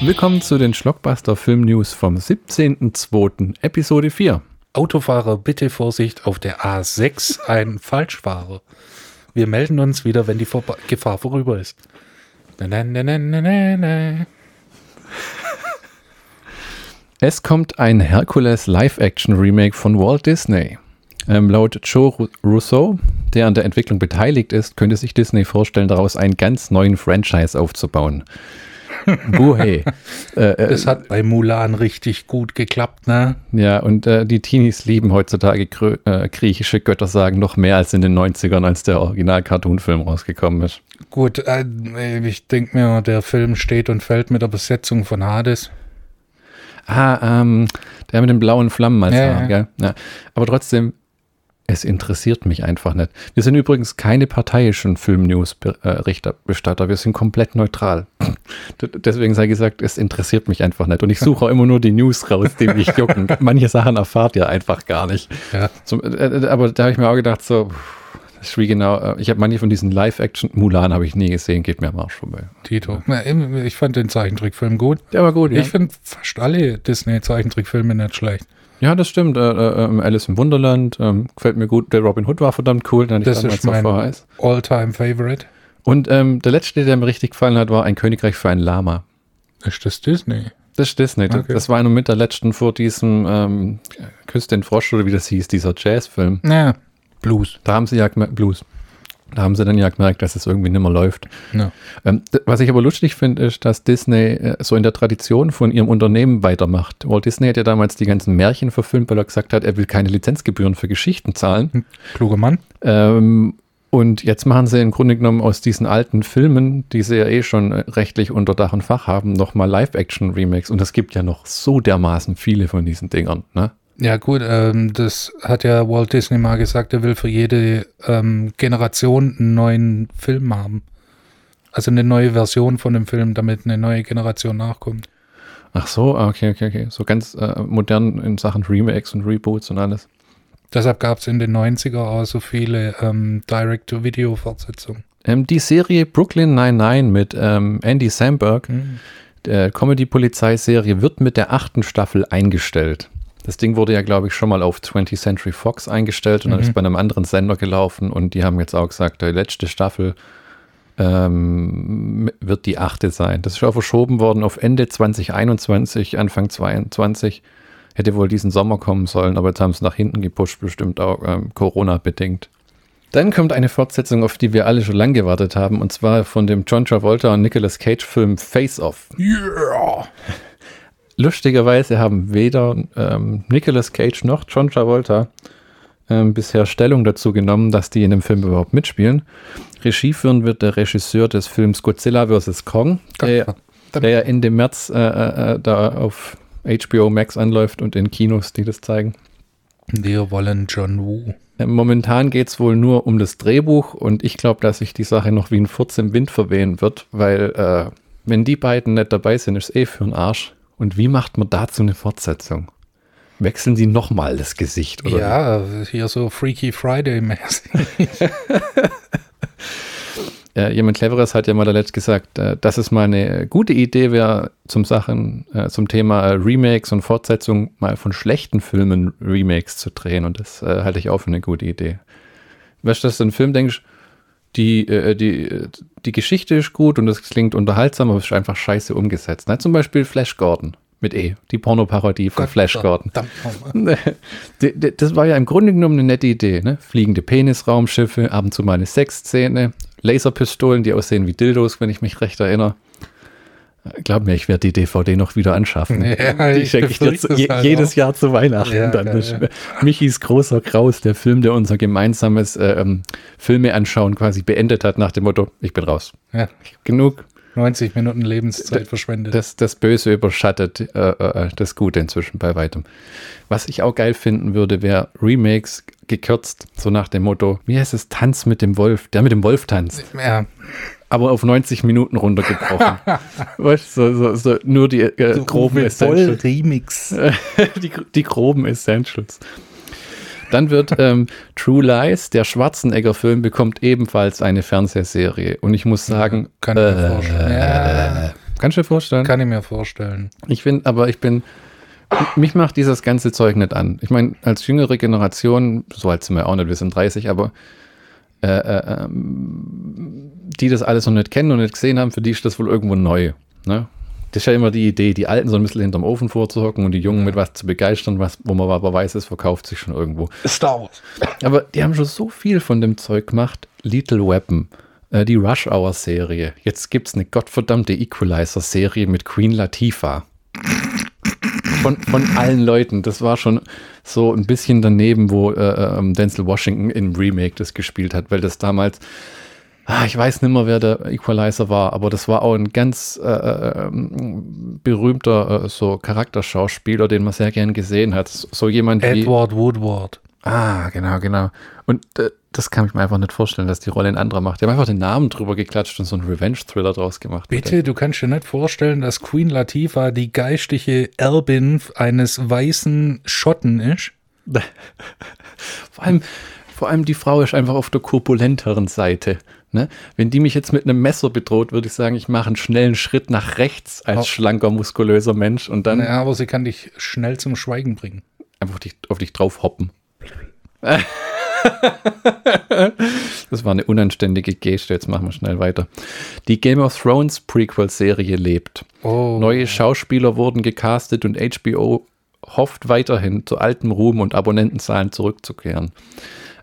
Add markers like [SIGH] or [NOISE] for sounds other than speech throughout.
Willkommen zu den Schlockbuster Film News vom 17.02. Episode 4. Autofahrer, bitte Vorsicht auf der A6, ein Falschfahrer. Wir melden uns wieder, wenn die Vor Gefahr vorüber ist. Na, na, na. Es kommt ein Hercules Live-Action-Remake von Walt Disney. Ähm, laut Joe Rousseau, der an der Entwicklung beteiligt ist, könnte sich Disney vorstellen, daraus einen ganz neuen Franchise aufzubauen. Buhey. [LAUGHS] äh, äh, Das hat bei Mulan richtig gut geklappt, ne? ja, und äh, die Teenies lieben heutzutage äh, griechische Göttersagen noch mehr als in den 90ern, als der Original-Cartoon-Film rausgekommen ist. Gut, äh, ich denke mir, der Film steht und fällt mit der Besetzung von Hades. Ah, ähm, der mit den blauen Flammen als Ja, Haar, ja. gell? Ja. Aber trotzdem, interessiert mich einfach nicht. Wir sind übrigens keine parteiischen Film-News-Bestatter. Wir sind komplett neutral. Deswegen sei gesagt, es interessiert mich einfach nicht. Und ich suche auch immer nur die News raus, die mich jucken. [LAUGHS] Manche Sachen erfahrt ihr einfach gar nicht. Ja. Zum, äh, äh, aber da habe ich mir auch gedacht, so, wie genau, äh, ich habe manche von diesen Live-Action, Mulan habe ich nie gesehen, geht mir am Arsch vorbei. Tito. Na, Ich fand den Zeichentrickfilm gut. Der war gut, ja. Ich finde fast alle Disney-Zeichentrickfilme nicht schlecht. Ja, das stimmt. Äh, äh, ähm, Alice im Wunderland ähm, gefällt mir gut. Der Robin Hood war verdammt cool. Den Das ich ist mein. All-Time-Favorite. Und ähm, der letzte, der mir richtig gefallen hat, war Ein Königreich für ein Lama. Ist das Disney? Das ist Disney. Das- Okay. Das war einer mit der letzten vor diesem ähm, Küss den Frosch oder wie das hieß, dieser Jazzfilm. Ja. Blues. Da haben sie ja Blues. Da haben sie dann ja gemerkt, dass es irgendwie nicht mehr läuft. Ja. Ähm, was ich aber lustig finde, ist, dass Disney äh, so in der Tradition von ihrem Unternehmen weitermacht. Walt Disney hat ja damals die ganzen Märchen verfilmt, weil er gesagt hat, er will keine Lizenzgebühren für Geschichten zahlen. Kluger Mann. Ähm, und jetzt machen sie im Grunde genommen aus diesen alten Filmen, die sie ja eh schon äh, rechtlich unter Dach und Fach haben, nochmal Live-Action-Remakes. Und es gibt ja noch so dermaßen viele von diesen Dingern. Ne? Ja gut, ähm, das hat ja Walt Disney mal gesagt, er will für jede ähm, Generation einen neuen Film haben. Also eine neue Version von dem Film, damit eine neue Generation nachkommt. Ach so, ah, okay, okay, okay. So ganz äh, modern in Sachen Remakes und Reboots und alles. Deshalb gab es in den 90er auch so viele ähm, Direct-to-Video-Fortsetzungen. Ähm, die Serie Brooklyn 99 mit ähm, Andy Samberg, der Comedy-Polizei-Serie, wird mit der achten Staffel eingestellt. Das Ding wurde ja, glaube ich, schon mal auf 20th Century Fox eingestellt und dann Mhm. ist bei einem anderen Sender gelaufen und die haben jetzt auch gesagt, die letzte Staffel ähm, wird die achte sein. Das ist auch verschoben worden auf Ende 2021, Anfang 22. Hätte wohl diesen Sommer kommen sollen, aber jetzt haben sie nach hinten gepusht, bestimmt auch ähm, Corona-bedingt. Dann kommt eine Fortsetzung, auf die wir alle schon lange gewartet haben, und zwar von dem John Travolta und Nicolas Cage-Film Face Off. Yeah! Lustigerweise haben weder ähm, Nicolas Cage noch John Travolta ähm, bisher Stellung dazu genommen, dass die in dem Film überhaupt mitspielen. Regie führen wird der Regisseur des Films Godzilla vs. Kong, der, der ja Ende März äh, äh, äh, da auf HBO Max anläuft und in Kinos, die das zeigen. Wir wollen John Woo. Äh, Momentan geht es wohl nur um das Drehbuch und ich glaube, dass sich die Sache noch wie ein Furz im Wind verwehen wird, weil äh, wenn die beiden nicht dabei sind, ist eh für den Arsch. Und wie macht man dazu eine Fortsetzung? Wechseln sie nochmal das Gesicht? Oder Ja, hier so Freaky Friday-mäßig. [LAUGHS] äh, jemand Cleveres hat ja mal letzt gesagt, äh, dass es mal eine gute Idee wäre, zum Sachen, äh, zum Thema Remakes und Fortsetzung mal von schlechten Filmen Remakes zu drehen. Und das halte ich auch für eine gute Idee. Weißt du, dass du einen Film denkst, die, äh, die, die Geschichte ist gut und es klingt unterhaltsam, aber es ist einfach scheiße umgesetzt. Ne? Zum Beispiel Flash Gordon mit E, die Pornoparodie von Flash Gordon. D- [LAUGHS] Das war ja im Grunde genommen eine nette Idee, ne? Fliegende Penisraumschiffe, ab und zu mal eine Sexszene, Laserpistolen, die aussehen wie Dildos, wenn ich mich recht erinnere. Äh, Glaub mir, ich werde die DVD noch wieder anschaffen. [LAUGHS] Ja, die ich schenke ich dir je, halt jedes auch. Jahr zu Weihnachten. Ja, dann ja, Das-. Michis großer Kraus, der Film, der unser gemeinsames äh, ähm, Filme anschauen quasi beendet hat, nach dem Motto, ich bin raus. Genug, 90 Minuten Lebenszeit verschwendet. das, das Böse überschattet äh, äh, das Gute inzwischen bei weitem. Was ich auch geil finden würde, wäre Remakes gekürzt, so nach dem Motto, wie heißt es, Tanz mit dem Wolf, der mit dem Wolf tanzt, ja, aber auf 90 Minuten runtergebrochen. [LAUGHS] weißt du, so, so, so nur die äh, groben Essentials. Remix. [LAUGHS] die, die groben Essentials. Dann wird ähm, True Lies, der Schwarzenegger-Film, bekommt ebenfalls eine Fernsehserie. Und ich muss sagen, Kann ich mir äh, vorstellen. Ja. Kannst du dir vorstellen? Kann ich mir vorstellen. Ich finde, aber ich bin, mich macht dieses ganze Zeug nicht an. Ich meine, als jüngere Generation, so alt sind wir auch nicht, wir sind 30, aber äh, äh, ähm, die das alles noch nicht kennen und nicht gesehen haben, für die ist das wohl irgendwo neu. Ne? Das ist ja immer die Idee, die Alten so ein bisschen hinterm Ofen vorzuhocken und die Jungen mit was zu begeistern, was, wo man aber weiß, es verkauft sich schon irgendwo. Star Wars. Aber die haben schon so viel von dem Zeug gemacht. Little Weapon, äh, die Rush Hour Serie. Jetzt gibt es eine gottverdammte Equalizer Serie mit Queen Latifah. Von, von allen Leuten. Das war schon so ein bisschen daneben, wo äh, ähm, Denzel Washington im Remake das gespielt hat, weil das damals Ah, ich weiß nicht mehr, wer der Equalizer war, aber das war auch ein ganz äh, äh, berühmter äh, so Charakterschauspieler, den man sehr gern gesehen hat. So jemand Edward wie. Edward Woodward. Ah, genau, genau. Und äh, das kann ich mir einfach nicht vorstellen, dass die Rolle ein anderer macht. Die haben einfach den Namen drüber geklatscht und so einen Revenge-Thriller draus gemacht. Bitte, du kannst dir nicht vorstellen, dass Queen Latifah die geistige Erbin eines weißen Schotten ist? [LAUGHS] vor allem, vor allem die Frau ist einfach auf der korpulenteren Seite. Ne? Wenn die mich jetzt mit einem Messer bedroht, würde ich sagen, ich mache einen schnellen Schritt nach rechts als oh. schlanker, muskulöser Mensch und dann. Ja, aber sie kann dich schnell zum Schweigen bringen. Einfach auf dich, auf dich drauf hoppen. [LAUGHS] [LAUGHS] das war eine unanständige Geste. Jetzt machen wir schnell weiter. Die Game of Thrones Prequel-Serie lebt. Oh. Neue Schauspieler wurden gecastet und HBO hofft weiterhin zu altem Ruhm und Abonnentenzahlen zurückzukehren.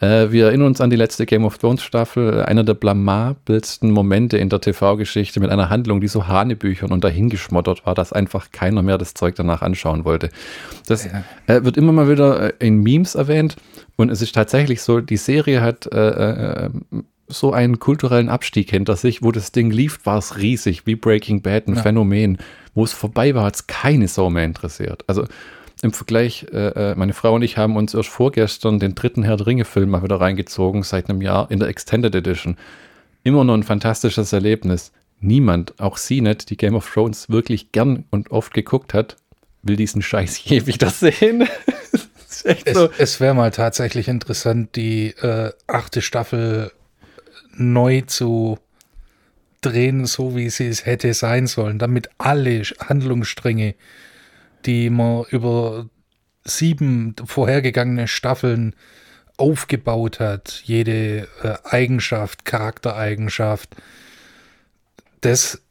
Äh, wir erinnern uns an die letzte Game of Thrones Staffel, einer der blamabelsten Momente in der TV-Geschichte mit einer Handlung, die so Hanebüchern und dahingeschmottert war, dass einfach keiner mehr das Zeug danach anschauen wollte. Das äh, wird immer mal wieder äh, in Memes erwähnt und es ist tatsächlich so, die Serie hat äh, äh, so einen kulturellen Abstieg hinter sich. Wo das Ding lief, war es riesig, wie Breaking Bad, ein ja. Phänomen. Wo es vorbei war, hat es keine Sau mehr interessiert. Also im Vergleich, äh, äh, meine Frau und ich haben uns erst vorgestern den dritten Herr der Ringe-Film mal wieder reingezogen, seit einem Jahr in der Extended Edition. Immer noch ein fantastisches Erlebnis. Niemand, auch sie nicht, die Game of Thrones wirklich gern und oft geguckt hat, will diesen Scheiß je [LAUGHS] wieder sehen. [LAUGHS] es, so. es wäre mal tatsächlich interessant, die äh, achte Staffel neu zu drehen, so wie sie es hätte sein sollen, damit alle Handlungsstränge die man über sieben vorhergegangene Staffeln aufgebaut hat, jede äh, Eigenschaft, Charaktereigenschaft, das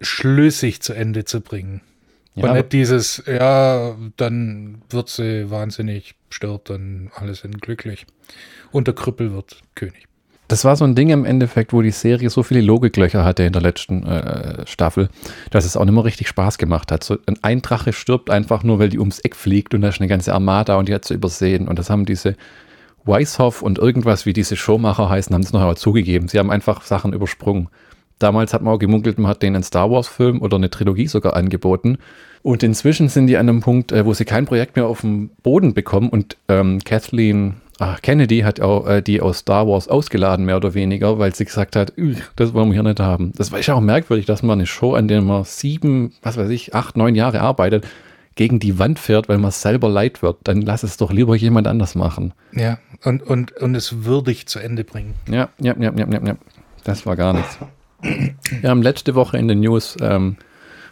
schlüssig zu Ende zu bringen. Ja, Und nicht dieses, ja, dann wird sie wahnsinnig, stirbt, dann alle sind glücklich. Und der Krüppel wird König. Das war so ein Ding im Endeffekt, wo die Serie so viele Logiklöcher hatte in der letzten äh, Staffel, dass es auch nicht mehr richtig Spaß gemacht hat. So ein Drache stirbt einfach nur, weil die ums Eck fliegt und da ist eine ganze Armada und die hat zu übersehen. Und das haben diese Weishoff und irgendwas, wie diese Showmacher heißen, haben es noch einmal zugegeben. Sie haben einfach Sachen übersprungen. Damals hat man auch gemunkelt, man hat denen einen Star Wars-Film oder eine Trilogie sogar angeboten. Und inzwischen sind die an einem Punkt, äh, wo sie kein Projekt mehr auf dem Boden bekommen. Und ähm, Kathleen Ach, Kennedy hat auch äh, die aus Star Wars ausgeladen, mehr oder weniger, weil sie gesagt hat, das wollen wir hier nicht haben. Das war ja auch merkwürdig, dass man eine Show, an der man sieben, was weiß ich, acht, neun Jahre arbeitet, gegen die Wand fährt, weil man selber leid wird. Dann lass es doch lieber jemand anders machen. Ja, und, und, und es würdig zu Ende bringen. Ja, ja, ja, ja, ja, ja. Das war gar nichts. Wir haben letzte Woche in den News ähm,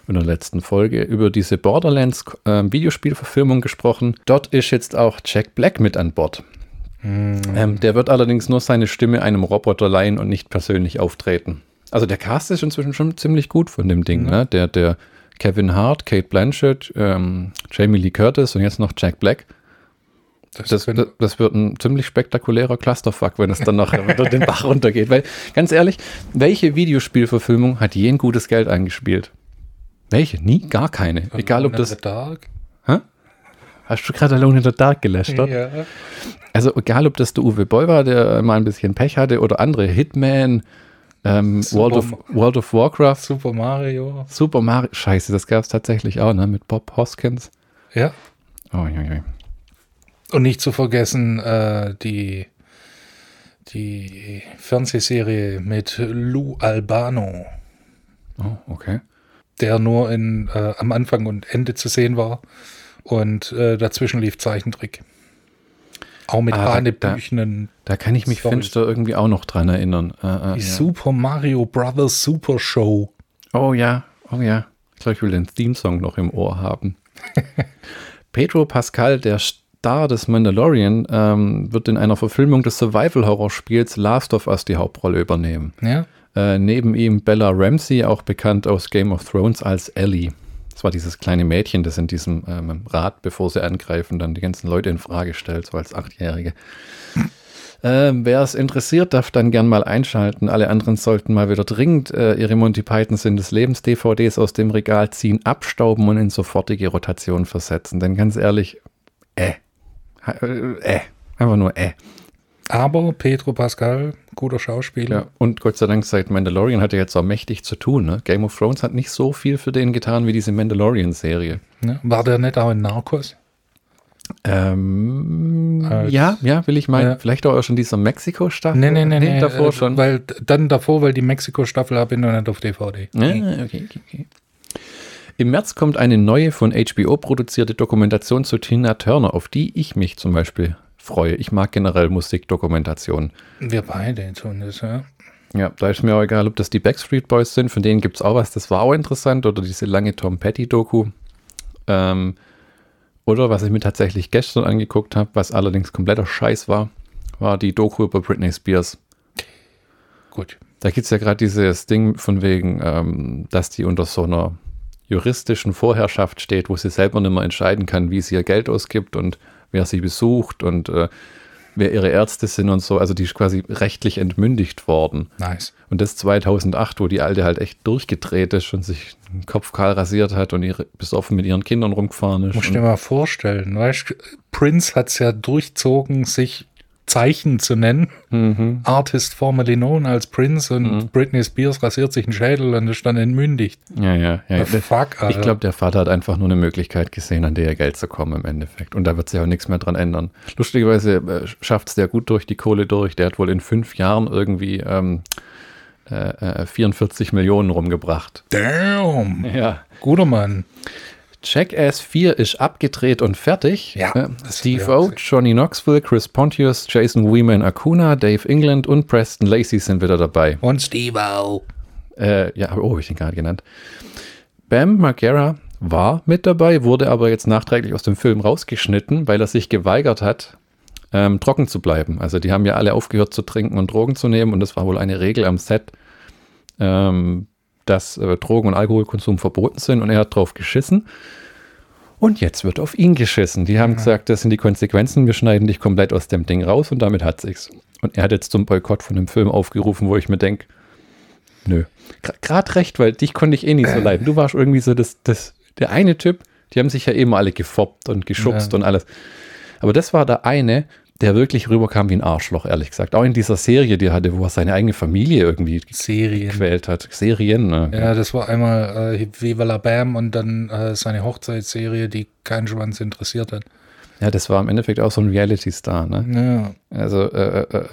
in der letzten Folge über diese Borderlands äh, Videospielverfilmung gesprochen. Dort ist jetzt auch Jack Black mit an Bord. Mhm. Ähm, der wird allerdings nur seine Stimme einem Roboter leihen und nicht persönlich auftreten. Also der Cast ist inzwischen schon ziemlich gut von dem Ding. Mhm. Ne? Der, der Kevin Hart, Kate Blanchett, ähm, Jamie Lee Curtis und jetzt noch Jack Black. Das, das, das, das, wird ein ziemlich spektakulärer Clusterfuck, wenn es dann noch [LAUGHS] den Bach runtergeht. Weil, ganz ehrlich, welche Videospielverfilmung hat je ein gutes Geld eingespielt? Welche? Nie? Gar keine. Egal ob das. Dark? Hast du gerade Alone in the Dark gelästert? Ja. Also egal, ob das der Uwe Boll war, der mal ein bisschen Pech hatte, oder andere, Hitman, ähm, World, of, World of Warcraft. Super Mario. Super Mario. Scheiße, das gab es tatsächlich auch, ne? Mit Bob Hoskins. Ja. Oh, ja, ja. Und nicht zu vergessen, äh, die, die Fernsehserie mit Lou Albano. Oh, okay. Der nur in, äh, am Anfang und Ende zu sehen war und äh, dazwischen lief Zeichentrick. Auch mit ah, hanebüchenen. Da, da, kann ich mich Storys. finster irgendwie auch noch dran erinnern. Äh, äh, Die ja. Super Mario Brothers Super Show. Oh ja. Oh ja, ich glaube, ich will den Theme-Song noch im Ohr haben. [LAUGHS] Pedro Pascal, der Star des Mandalorian, ähm, wird in einer Verfilmung des Survival-Horror-Spiels Last of Us die Hauptrolle übernehmen. Ja. Äh, neben ihm Bella Ramsey, auch bekannt aus Game of Thrones als Ellie. Das war dieses kleine Mädchen, das in diesem ähm, Rad, bevor sie angreifen, dann die ganzen Leute in Frage stellt, so als Achtjährige. Äh, Wer es interessiert, darf dann gern mal einschalten. Alle anderen sollten mal wieder dringend äh, ihre Monty Python Sinn des Lebens DVDs aus dem Regal ziehen, abstauben und in sofortige Rotation versetzen. Denn ganz ehrlich, äh, äh, äh einfach nur äh. Aber Pedro Pascal, guter Schauspieler. Ja, und Gott sei Dank seit Mandalorian hat er jetzt auch mächtig zu tun. Ne? Game of Thrones hat nicht so viel für den getan wie diese Mandalorian-Serie. Ja. War der nicht auch in Narcos? Ähm, Als- ja, ja, will ich meinen. Ja. Vielleicht auch schon dieser Mexiko-Staffel. Nee, nee, nee, nee. davor äh, schon. Weil, dann davor, weil die Mexiko-Staffel habe ich noch nicht auf DVD. Ah, okay, okay, okay. Im März kommt eine neue von HBO produzierte Dokumentation zu Tina Turner, auf die ich mich zum Beispiel freue. Ich mag generell Musikdokumentationen. Wir beide tun das, ja. Ja, da ist mir auch egal, ob das die Backstreet Boys sind, von denen gibt es auch was, das war auch interessant, oder diese lange Tom Petty-Doku. Ähm, oder was ich mir tatsächlich gestern angeguckt habe, was allerdings kompletter Scheiß war, war die Doku über Britney Spears. Gut. Da gibt es ja gerade dieses Ding von wegen, ähm, dass die unter so einer juristischen Vorherrschaft steht, wo sie selber nicht mehr entscheiden kann, wie sie ihr Geld ausgibt und wer sie besucht und äh, wer ihre Ärzte sind und so. Also die ist quasi rechtlich entmündigt worden. Nice. Und das 2008, wo die Alte halt echt durchgedreht ist und sich den Kopf kahl rasiert hat und ihre, besoffen mit ihren Kindern rumgefahren ist. Du Und, dir mal vorstellen, weißt du, Prince hat es ja durchzogen, sich Zeichen zu nennen. mhm. Artist formerly known als Prince und Britney Spears rasiert sich einen Schädel und ist dann entmündigt. Ja, ja, ja. The fuck, Alter. Ich glaube, der Vater hat einfach nur eine Möglichkeit gesehen, an der Geld zu kommen im Endeffekt. Und da wird sich auch nichts mehr dran ändern. Lustigerweise äh, schafft es der gut durch die Kohle durch. Der hat wohl in fünf Jahren irgendwie ähm, äh, äh, 44 Millionen rumgebracht. Damn. Ja. Guter Mann. Jackass 4 ist abgedreht und fertig. Ja, Äh, Steve O, Johnny Knoxville, Chris Pontius, Jason Weeman Acuna, Dave England und Preston Lacey sind wieder dabei. Und Steve-O. Äh, ja, oh, hab ich den gerade genannt. Bam Margera war mit dabei, wurde aber jetzt nachträglich aus dem Film rausgeschnitten, weil er sich geweigert hat, ähm, trocken zu bleiben. Also die haben ja alle aufgehört zu trinken und Drogen zu nehmen und das war wohl eine Regel am Set, ähm, dass äh, Drogen- und Alkoholkonsum verboten sind und er hat drauf geschissen. Und jetzt wird auf ihn geschissen. Die haben gesagt, das sind die Konsequenzen, wir schneiden dich komplett aus dem Ding raus und damit hat sich's. Und er hat jetzt zum Boykott von dem Film aufgerufen, wo ich mir denke, nö. Gerade recht, weil dich konnte ich eh nicht so leiden. Du warst irgendwie so das, das, der eine Typ, die haben sich ja eben alle gefoppt und geschubst Ja. und alles. Aber das war der eine, der wirklich rüberkam wie ein Arschloch, ehrlich gesagt. Auch in dieser Serie, die er hatte, wo er seine eigene Familie irgendwie Serien. gequält hat. Serien, ne? Ja, das war einmal äh, Viva la Bam und dann äh, seine Hochzeitsserie, die keinen Schwanz interessiert hat. Ja, das war im Endeffekt auch so ein Reality-Star, ne? Ja. Also, äh, äh, äh,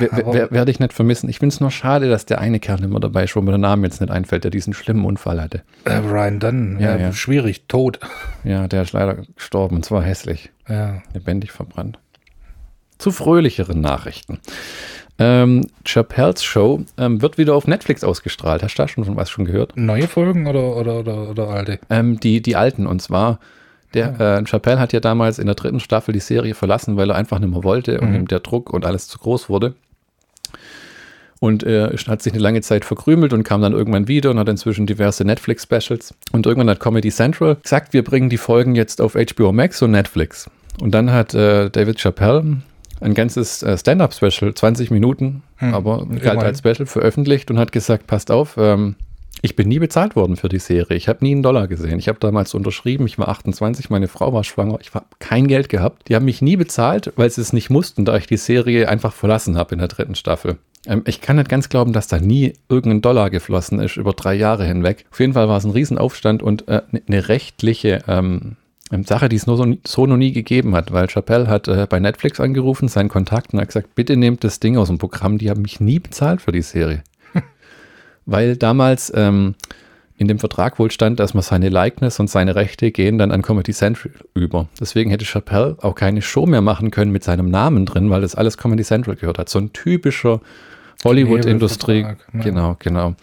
wer- Aber- wer- werde ich nicht vermissen. Ich finde es nur schade, dass der eine Kerl immer dabei ist, wo mir der Name jetzt nicht einfällt, der diesen schlimmen Unfall hatte. Äh, Ryan Dunn, Ja, ja, ja. schwierig, tot. Ja, der ist leider gestorben und zwar hässlich. Ja. lebendig verbrannt. Zu fröhlicheren Nachrichten. Ähm, Chappelle's Show ähm, wird wieder auf Netflix ausgestrahlt. Hast du da schon von was schon gehört? Neue Folgen oder, oder, oder, oder alte? Ähm, die, die alten. Und zwar, der äh, Chappelle hat ja damals in der dritten Staffel die Serie verlassen, weil er einfach nicht mehr wollte und ihm der Druck und alles zu groß wurde. Und er hat sich eine lange Zeit verkrümelt und kam dann irgendwann wieder und hat inzwischen diverse Netflix-Specials. Und irgendwann hat Comedy Central gesagt, wir bringen die Folgen jetzt auf HBO Max und Netflix. Und dann hat äh, David Chappelle ein ganzes äh, Stand-Up-Special, 20 Minuten, aber galt als Special veröffentlicht und hat gesagt, passt auf, ähm, ich bin nie bezahlt worden für die Serie. Ich habe nie einen Dollar gesehen. Ich habe damals unterschrieben, ich war 28, meine Frau war schwanger, ich habe kein Geld gehabt. Die haben mich nie bezahlt, weil sie es nicht mussten, da ich die Serie einfach verlassen habe in der dritten Staffel. Ähm, ich kann nicht ganz glauben, dass da nie irgendein Dollar geflossen ist über drei Jahre hinweg. Auf jeden Fall war es ein Riesenaufstand und äh, eine ne rechtliche ähm, Sache, die es nur so, so noch nie gegeben hat, weil Chappelle hat äh, bei Netflix angerufen, seinen Kontakt und hat gesagt, bitte nehmt das Ding aus dem Programm, die haben mich nie bezahlt für die Serie. [LAUGHS] weil damals ähm, in dem Vertrag wohl stand, dass man seine Likeness und seine Rechte gehen dann an Comedy Central über. Deswegen hätte Chappelle auch keine Show mehr machen können mit seinem Namen drin, weil das alles Comedy Central gehört hat. So ein typischer Hollywood-Industrie. Ne? Genau, genau.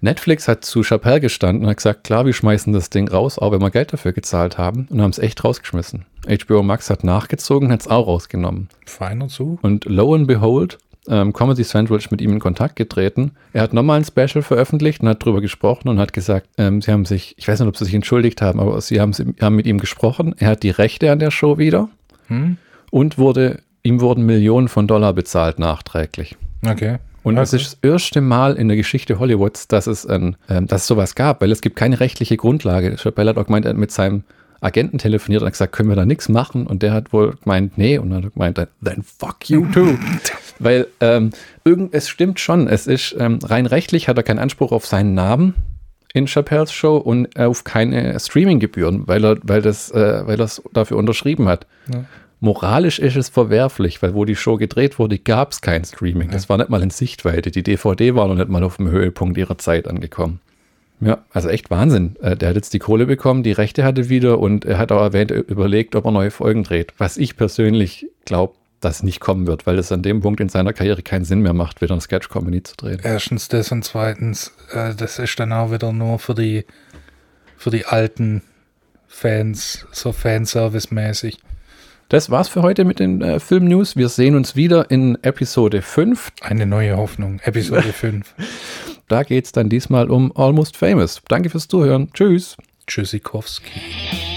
Netflix hat zu Chappelle gestanden und hat gesagt, klar, wir schmeißen das Ding raus, auch wenn wir Geld dafür gezahlt haben und haben es echt rausgeschmissen. HBO Max hat nachgezogen, hat es auch rausgenommen. Feiner zu. Und lo and behold, ähm, Comedy Central ist mit ihm in Kontakt getreten. Er hat nochmal ein Special veröffentlicht und hat darüber gesprochen und hat gesagt, ähm, sie haben sich, ich weiß nicht, ob sie sich entschuldigt haben, aber sie haben, sie haben mit ihm gesprochen. Er hat die Rechte an der Show wieder Hm? und wurde, ihm wurden Millionen von Dollar bezahlt nachträglich. Okay. Und es Also- ist das erste Mal in der Geschichte Hollywoods, dass es, ein, ähm, dass es sowas gab, weil es gibt keine rechtliche Grundlage. Chappelle hat auch gemeint, er hat mit seinem Agenten telefoniert und hat gesagt, können wir da nichts machen? Und der hat wohl gemeint, nee. Und dann hat er gemeint, then fuck you too. [LAUGHS] weil ähm, irgend, es stimmt schon, es ist ähm, rein rechtlich hat er keinen Anspruch auf seinen Namen in Chappelles Show und auf keine Streaminggebühren, weil er, weil das, äh, weil er es dafür unterschrieben hat. Ja. Moralisch ist es verwerflich, weil wo die Show gedreht wurde, gab es kein Streaming. Das war nicht mal in Sichtweite. Die DVD war noch nicht mal auf dem Höhepunkt ihrer Zeit angekommen. Ja, also echt Wahnsinn. Äh, Der hat jetzt die Kohle bekommen, die Rechte hatte wieder und er hat auch erwähnt, äh, überlegt, ob er neue Folgen dreht. Was ich persönlich glaube, dass nicht kommen wird, weil es an dem Punkt in seiner Karriere keinen Sinn mehr macht, wieder eine Sketch-Comedy zu drehen. Erstens das und zweitens, äh, das ist dann auch wieder nur für die, für die alten Fans, so Fanservice-mäßig. Das war's für heute mit den äh, Film-News. Wir sehen uns wieder in Episode 5. Eine neue Hoffnung, Episode [LAUGHS] 5. Da geht's dann diesmal um Almost Famous. Danke fürs Zuhören. Tschüss. Tschüssikowski.